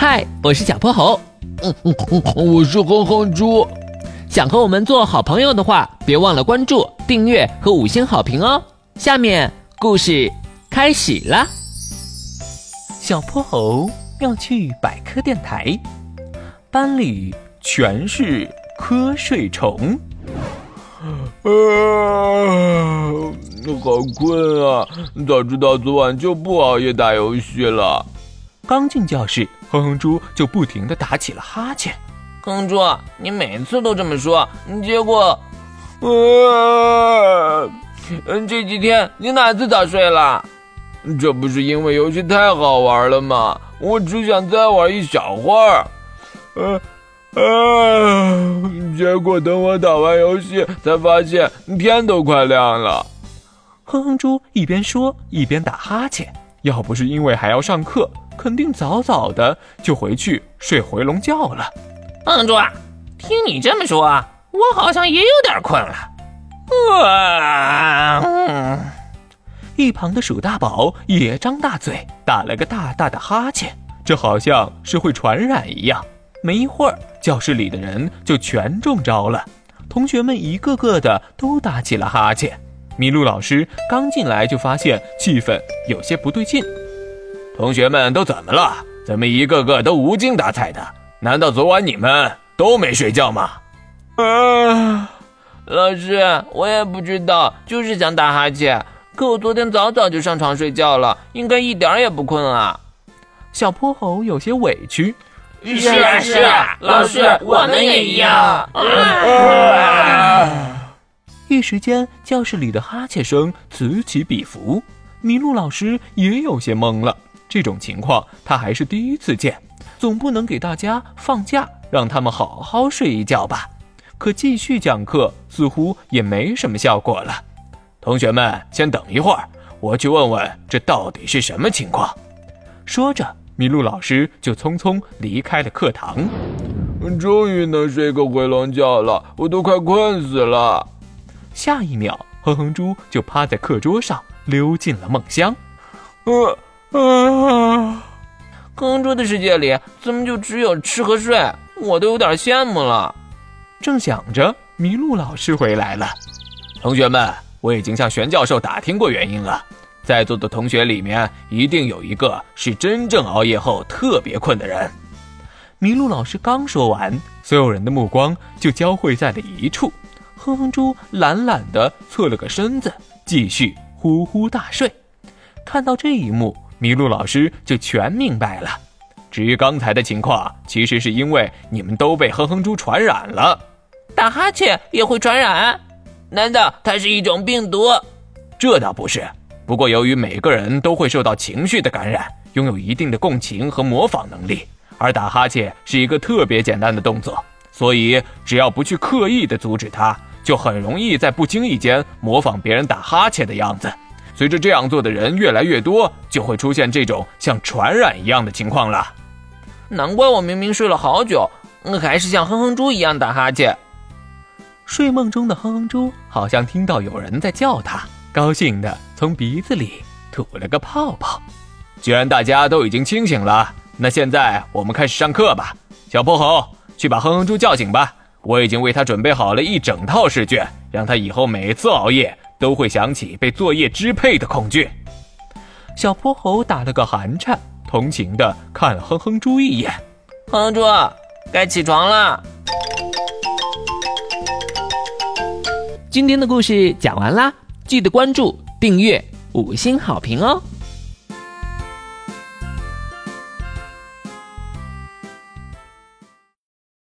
嗨，我是小泼猴。嗯嗯嗯，我是哼哼猪。想和我们做好朋友的话，别忘了关注、订阅和五星好评哦。下面故事开始啦。小泼猴要去百科电台，班里全是瞌睡虫。啊，好困啊！早知道昨晚就不熬夜打游戏了。刚进教室，哼哼猪就不停地打起了哈欠。哼哼猪，你每次都这么说，结果，嗯，这几天你哪次早睡了？这不是因为游戏太好玩了吗？我只想再玩一小会儿。呃。啊！结果等我打完游戏，才发现天都快亮了。哼哼猪一边说一边打哈欠。要不是因为还要上课，肯定早早的就回去睡回笼觉了。哼哼猪，听你这么说，我好像也有点困了。啊！嗯。一旁的鼠大宝也张大嘴，打了个大大的哈欠，这好像是会传染一样。没一会儿，教室里的人就全中招了，同学们一个个的都打起了哈欠。麋鹿老师刚进来就发现气氛有些不对劲，同学们都怎么了？怎么一个个都无精打采的？难道昨晚你们都没睡觉吗？啊，老师，我也不知道，就是想打哈欠。可我昨天早早就上床睡觉了，应该一点也不困啊。小泼猴有些委屈。是啊是啊，老师，我们也一样。啊一时间，教室里的哈欠声此起彼伏，麋鹿老师也有些懵了。这种情况他还是第一次见，总不能给大家放假，让他们好好睡一觉吧？可继续讲课似乎也没什么效果了。同学们，先等一会儿，我去问问这到底是什么情况。说着。麋鹿老师就匆匆离开了课堂。终于能睡个回笼觉了，我都快困死了。下一秒，哼哼猪就趴在课桌上溜进了梦乡。呃啊！哼哼猪的世界里怎么就只有吃和睡？我都有点羡慕了。正想着，麋鹿老师回来了。同学们，我已经向玄教授打听过原因了。在座的同学里面，一定有一个是真正熬夜后特别困的人。麋鹿老师刚说完，所有人的目光就交汇在了一处。哼哼猪懒懒地侧了个身子，继续呼呼大睡。看到这一幕，麋鹿老师就全明白了。至于刚才的情况，其实是因为你们都被哼哼猪传染了。打哈欠也会传染？难道它是一种病毒？这倒不是。不过，由于每个人都会受到情绪的感染，拥有一定的共情和模仿能力，而打哈欠是一个特别简单的动作，所以只要不去刻意的阻止它，就很容易在不经意间模仿别人打哈欠的样子。随着这样做的人越来越多，就会出现这种像传染一样的情况了。难怪我明明睡了好久，还是像哼哼猪一样打哈欠。睡梦中的哼哼猪好像听到有人在叫他。高兴的从鼻子里吐了个泡泡。既然大家都已经清醒了，那现在我们开始上课吧。小泼猴，去把哼哼猪叫醒吧。我已经为他准备好了一整套试卷，让他以后每次熬夜都会想起被作业支配的恐惧。小泼猴打了个寒颤，同情的看了哼哼猪一眼。哼哼猪，该起床了。今天的故事讲完啦。记得关注、订阅、五星好评哦！